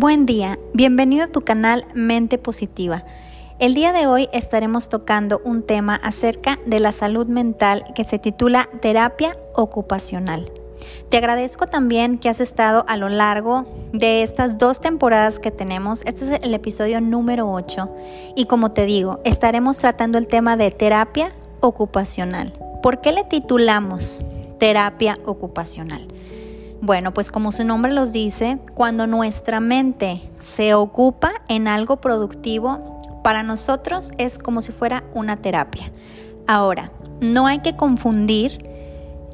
Buen día, bienvenido a tu canal Mente Positiva. El día de hoy estaremos tocando un tema acerca de la salud mental que se titula terapia ocupacional. Te agradezco también que has estado a lo largo de estas dos temporadas que tenemos. Este es el episodio número 8 y como te digo, estaremos tratando el tema de terapia ocupacional. ¿Por qué le titulamos terapia ocupacional? Bueno, pues como su nombre los dice, cuando nuestra mente se ocupa en algo productivo, para nosotros es como si fuera una terapia. Ahora, no hay que confundir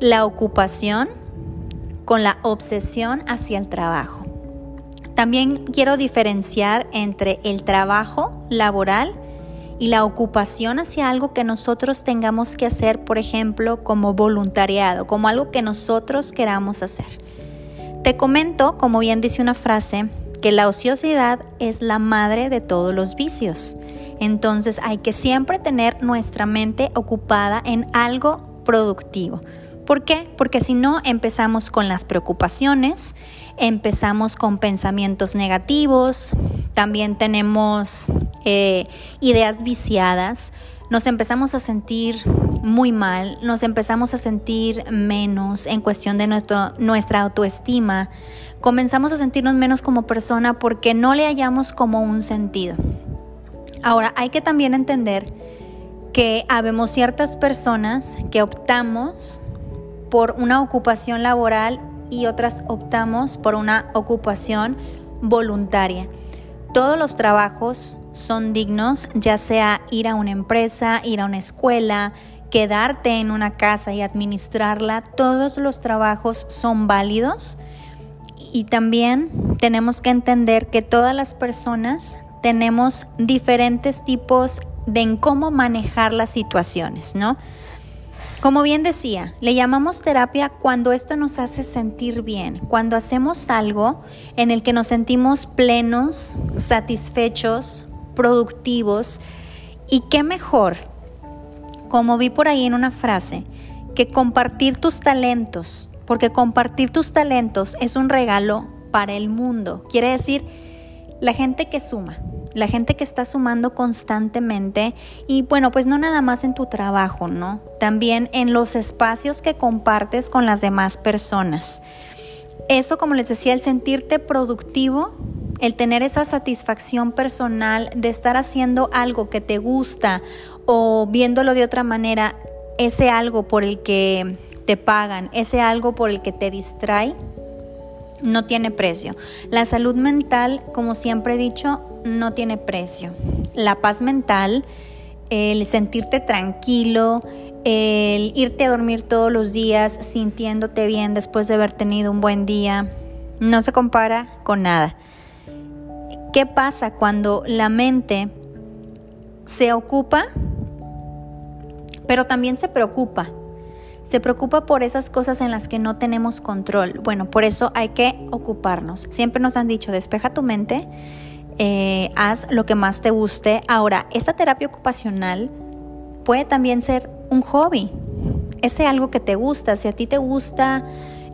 la ocupación con la obsesión hacia el trabajo. También quiero diferenciar entre el trabajo laboral y la ocupación hacia algo que nosotros tengamos que hacer, por ejemplo, como voluntariado, como algo que nosotros queramos hacer. Te comento, como bien dice una frase, que la ociosidad es la madre de todos los vicios. Entonces hay que siempre tener nuestra mente ocupada en algo productivo. ¿Por qué? Porque si no empezamos con las preocupaciones, empezamos con pensamientos negativos, también tenemos eh, ideas viciadas, nos empezamos a sentir muy mal, nos empezamos a sentir menos en cuestión de nuestra autoestima, comenzamos a sentirnos menos como persona porque no le hallamos como un sentido. Ahora, hay que también entender que habemos ciertas personas que optamos por una ocupación laboral y otras optamos por una ocupación voluntaria. Todos los trabajos son dignos, ya sea ir a una empresa, ir a una escuela, quedarte en una casa y administrarla, todos los trabajos son válidos. Y también tenemos que entender que todas las personas tenemos diferentes tipos de en cómo manejar las situaciones, ¿no? Como bien decía, le llamamos terapia cuando esto nos hace sentir bien, cuando hacemos algo en el que nos sentimos plenos, satisfechos, productivos y qué mejor, como vi por ahí en una frase, que compartir tus talentos, porque compartir tus talentos es un regalo para el mundo. Quiere decir, la gente que suma, la gente que está sumando constantemente y bueno, pues no nada más en tu trabajo, ¿no? También en los espacios que compartes con las demás personas. Eso, como les decía, el sentirte productivo el tener esa satisfacción personal de estar haciendo algo que te gusta o viéndolo de otra manera, ese algo por el que te pagan, ese algo por el que te distrae, no tiene precio. La salud mental, como siempre he dicho, no tiene precio. La paz mental, el sentirte tranquilo, el irte a dormir todos los días sintiéndote bien después de haber tenido un buen día, no se compara con nada. ¿Qué pasa cuando la mente se ocupa, pero también se preocupa? Se preocupa por esas cosas en las que no tenemos control. Bueno, por eso hay que ocuparnos. Siempre nos han dicho, despeja tu mente, eh, haz lo que más te guste. Ahora, esta terapia ocupacional puede también ser un hobby. Ese algo que te gusta. Si a ti te gusta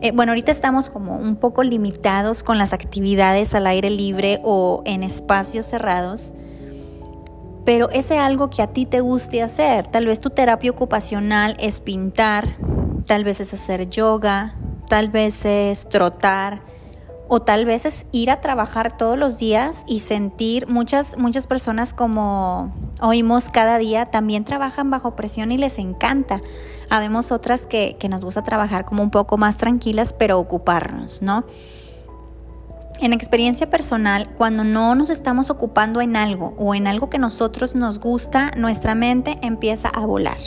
eh, bueno, ahorita estamos como un poco limitados con las actividades al aire libre o en espacios cerrados, pero ese algo que a ti te guste hacer, tal vez tu terapia ocupacional es pintar, tal vez es hacer yoga, tal vez es trotar, o tal vez es ir a trabajar todos los días y sentir muchas muchas personas como oímos cada día también trabajan bajo presión y les encanta. Habemos otras que, que nos gusta trabajar como un poco más tranquilas, pero ocuparnos, ¿no? En experiencia personal, cuando no nos estamos ocupando en algo o en algo que nosotros nos gusta, nuestra mente empieza a volar,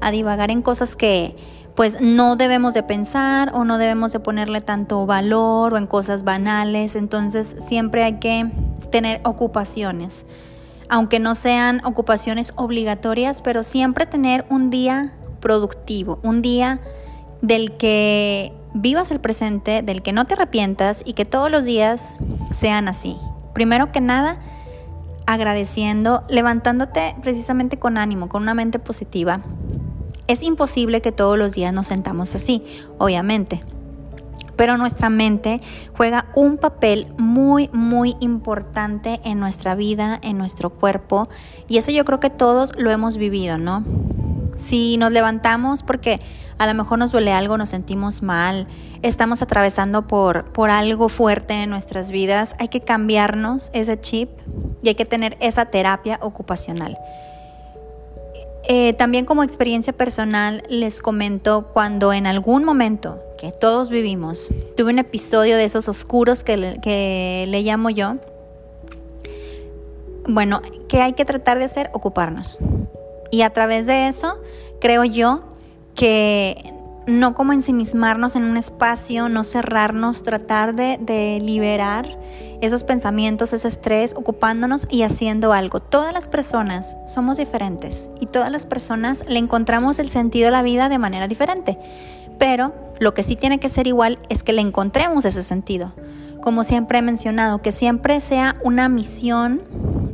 a divagar en cosas que, pues no debemos de pensar o no debemos de ponerle tanto valor o en cosas banales. Entonces siempre hay que tener ocupaciones, aunque no sean ocupaciones obligatorias, pero siempre tener un día productivo, un día del que vivas el presente, del que no te arrepientas y que todos los días sean así. Primero que nada, agradeciendo, levantándote precisamente con ánimo, con una mente positiva, es imposible que todos los días nos sentamos así, obviamente. Pero nuestra mente juega un papel muy, muy importante en nuestra vida, en nuestro cuerpo. Y eso yo creo que todos lo hemos vivido, ¿no? Si nos levantamos porque a lo mejor nos duele algo, nos sentimos mal, estamos atravesando por, por algo fuerte en nuestras vidas, hay que cambiarnos ese chip y hay que tener esa terapia ocupacional. Eh, también como experiencia personal les comento cuando en algún momento que todos vivimos tuve un episodio de esos oscuros que le, que le llamo yo. Bueno, ¿qué hay que tratar de hacer? Ocuparnos. Y a través de eso creo yo que no como ensimismarnos en un espacio, no cerrarnos, tratar de, liberar esos pensamientos, ese estrés, ocupándonos y haciendo algo. Todas las personas somos diferentes y todas las personas le encontramos el sentido a la vida de manera diferente. Pero lo que sí tiene que ser igual es que le encontremos ese sentido. Como siempre he mencionado, que siempre sea una misión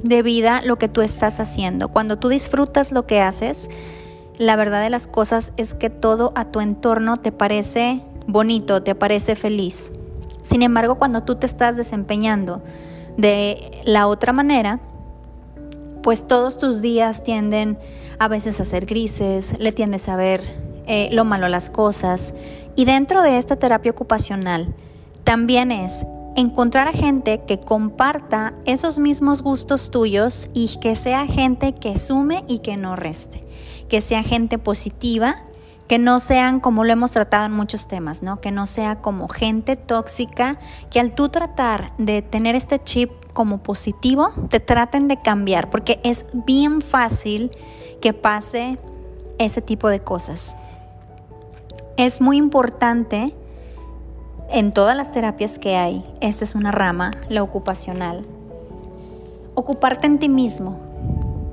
de vida lo que tú estás haciendo. Cuando tú disfrutas lo que haces, la verdad de las cosas es que todo a tu entorno te parece bonito, te parece feliz. Sin embargo, cuando tú te estás desempeñando de la otra manera, pues todos tus días tienden a veces a ser grises, le tiendes a ver eh, lo malo a las cosas. Y dentro de esta terapia ocupacional también es encontrar a gente que comparta esos mismos gustos tuyos y que sea gente que sume y que no reste que sea gente positiva, que no sean como lo hemos tratado en muchos temas, ¿no? Que no sea como gente tóxica, que al tú tratar de tener este chip como positivo, te traten de cambiar, porque es bien fácil que pase ese tipo de cosas. Es muy importante en todas las terapias que hay, esta es una rama, la ocupacional, ocuparte en ti mismo,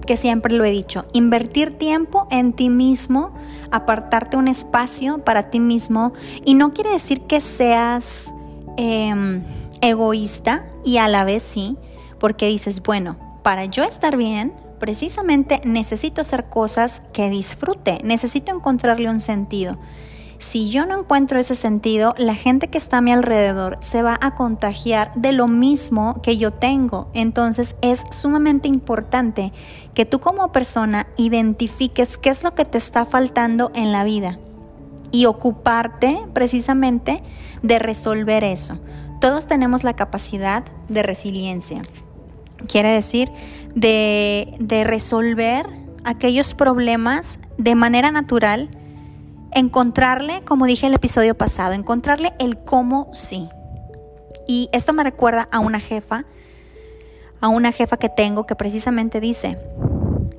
que siempre lo he dicho, invertir tiempo en ti mismo, apartarte un espacio para ti mismo y no quiere decir que seas em, egoísta y a la vez sí, porque dices, bueno, para yo estar bien, precisamente necesito hacer cosas que disfrute, necesito encontrarle un sentido. Si yo no encuentro ese sentido, la gente que está a mi alrededor se va a contagiar de lo mismo que yo tengo. Entonces es sumamente importante que tú como persona identifiques qué es lo que te está faltando en la vida y ocuparte precisamente de resolver eso. Todos tenemos la capacidad de resiliencia. Quiere decir de, de resolver aquellos problemas de manera natural encontrarle, como dije el episodio pasado, encontrarle el cómo sí. Y esto me recuerda a una jefa, a una jefa que tengo que precisamente dice,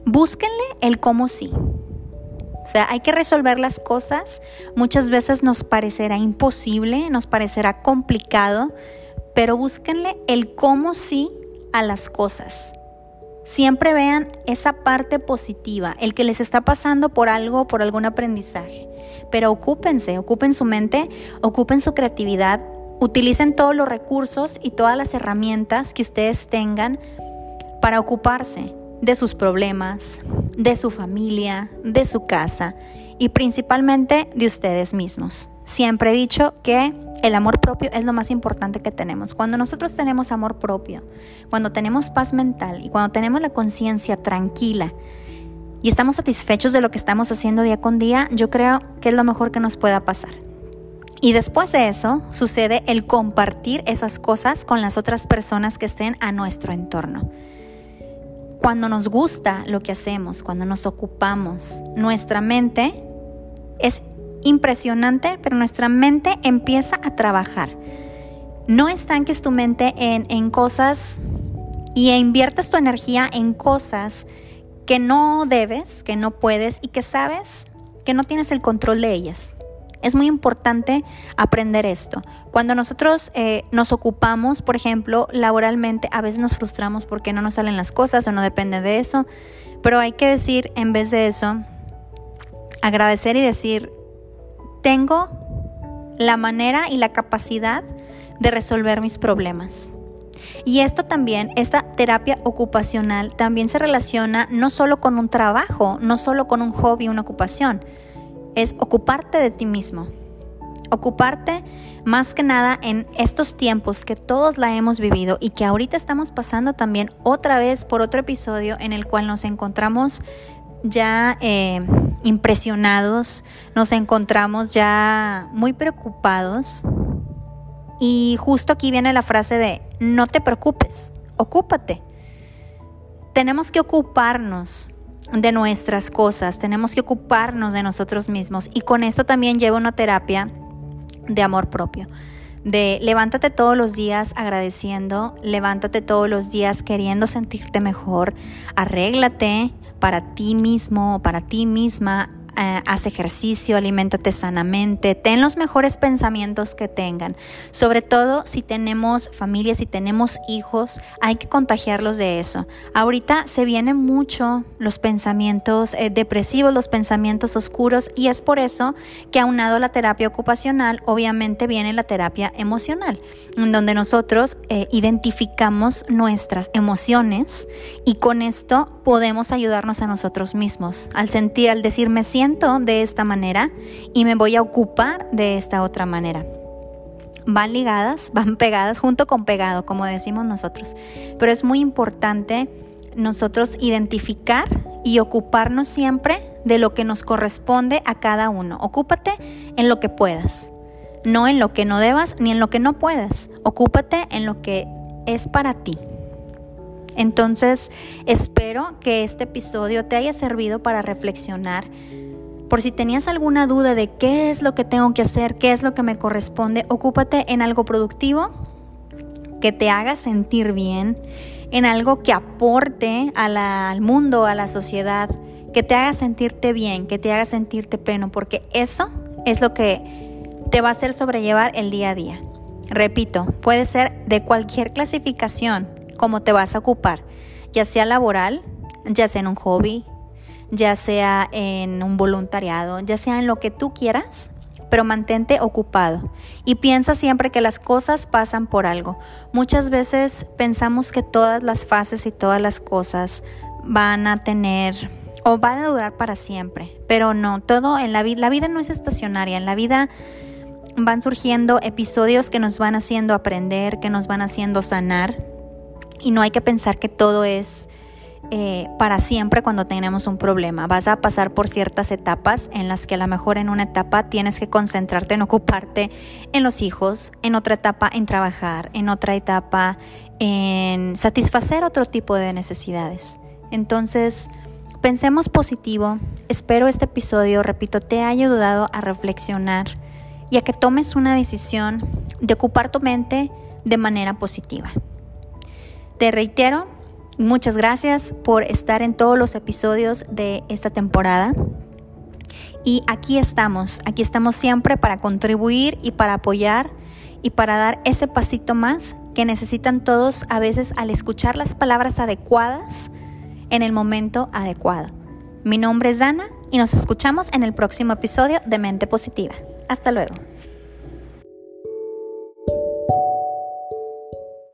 búsquenle el cómo sí. O sea, hay que resolver las cosas. Muchas veces nos parecerá imposible, nos parecerá complicado, pero búsquenle el cómo sí a las cosas. Siempre vean esa parte positiva, el que les está pasando por algo, por algún aprendizaje. Pero ocúpense, ocupen su mente, ocupen su creatividad, utilicen todos los recursos y todas las herramientas que ustedes tengan para ocuparse de sus problemas, de su familia, de su casa y principalmente de ustedes mismos. Siempre he dicho que el amor propio es lo más importante que tenemos. Cuando nosotros tenemos amor propio, cuando tenemos paz mental y cuando tenemos la conciencia tranquila y estamos satisfechos de lo que estamos haciendo día con día, yo creo que es lo mejor que nos pueda pasar. Y después de eso sucede el compartir esas cosas con las otras personas que estén a nuestro entorno. Cuando nos gusta lo que hacemos, cuando nos ocupamos, nuestra mente es impresionante, pero nuestra mente empieza a trabajar. No estanques tu mente en, en cosas y inviertas tu energía en cosas que no debes, que no puedes y que sabes que no tienes el control de ellas. Es muy importante aprender esto. Cuando nosotros eh, nos ocupamos, por ejemplo, laboralmente, a veces nos frustramos porque no nos salen las cosas o no depende de eso, pero hay que decir, en vez de eso, agradecer y decir, tengo la manera y la capacidad de resolver mis problemas. Y esto también, esta terapia ocupacional, también se relaciona no solo con un trabajo, no solo con un hobby, una ocupación, es ocuparte de ti mismo. Ocuparte más que nada en estos tiempos que todos la hemos vivido y que ahorita estamos pasando también otra vez por otro episodio en el cual nos encontramos ya eh, impresionados, nos encontramos ya muy preocupados. Y justo aquí viene la frase de, no te preocupes, ocúpate. Tenemos que ocuparnos de nuestras cosas, tenemos que ocuparnos de nosotros mismos. Y con esto también lleva una terapia de amor propio. De levántate todos los días agradeciendo, levántate todos los días queriendo sentirte mejor, arréglate para ti mismo, para ti misma, eh, haz ejercicio, aliméntate sanamente, ten los mejores pensamientos que tengan. Sobre todo si tenemos familia, si tenemos hijos, hay que contagiarlos de eso. Ahorita se vienen mucho los pensamientos eh, depresivos, los pensamientos oscuros y es por eso que aunado la terapia ocupacional, obviamente viene la terapia emocional, en donde nosotros eh, identificamos nuestras emociones y con esto podemos ayudarnos a nosotros mismos. Al sentir, al decir me siento de esta manera y me voy a ocupar de esta otra manera. Van ligadas, van pegadas junto con pegado, como decimos nosotros. Pero es muy importante nosotros identificar y ocuparnos siempre de lo que nos corresponde a cada uno. Ocúpate en lo que puedas, no en lo que no debas ni en lo que no puedas. Ocúpate en lo que es para ti. Entonces, espero que este episodio te haya servido para reflexionar por si tenías alguna duda de qué es lo que tengo que hacer, qué es lo que me corresponde, ocúpate en algo productivo que te haga sentir bien, en algo que aporte al mundo, a la sociedad, que te haga sentirte bien, que te haga sentirte pleno, porque eso es lo que te va a hacer sobrellevar el día a día. Repito, puede ser de cualquier clasificación como te vas a ocupar, ya sea laboral, ya sea en un hobby, ya sea en un voluntariado, ya sea en lo que tú quieras, pero mantente ocupado y piensa siempre que las cosas pasan por algo. Muchas veces pensamos que todas las fases y todas las cosas van a tener o van a durar para siempre, pero no, todo en la vida, la vida no es estacionaria, en la vida van surgiendo episodios que nos van haciendo aprender, que nos van haciendo sanar y no hay que pensar que todo es eh, para siempre cuando tenemos un problema. Vas a pasar por ciertas etapas en las que a lo mejor en una etapa tienes que concentrarte en ocuparte en los hijos, en otra etapa en trabajar, en otra etapa en satisfacer otro tipo de necesidades. Entonces, pensemos positivo. Espero este episodio, repito, te haya ayudado a reflexionar y a que tomes una decisión de ocupar tu mente de manera positiva. Te reitero, Muchas gracias por estar en todos los episodios de esta temporada. Y aquí estamos, aquí estamos siempre para contribuir y para apoyar y para dar ese pasito más que necesitan todos a veces al escuchar las palabras adecuadas en el momento adecuado. Mi nombre es Dana y nos escuchamos en el próximo episodio de Mente Positiva. Hasta luego.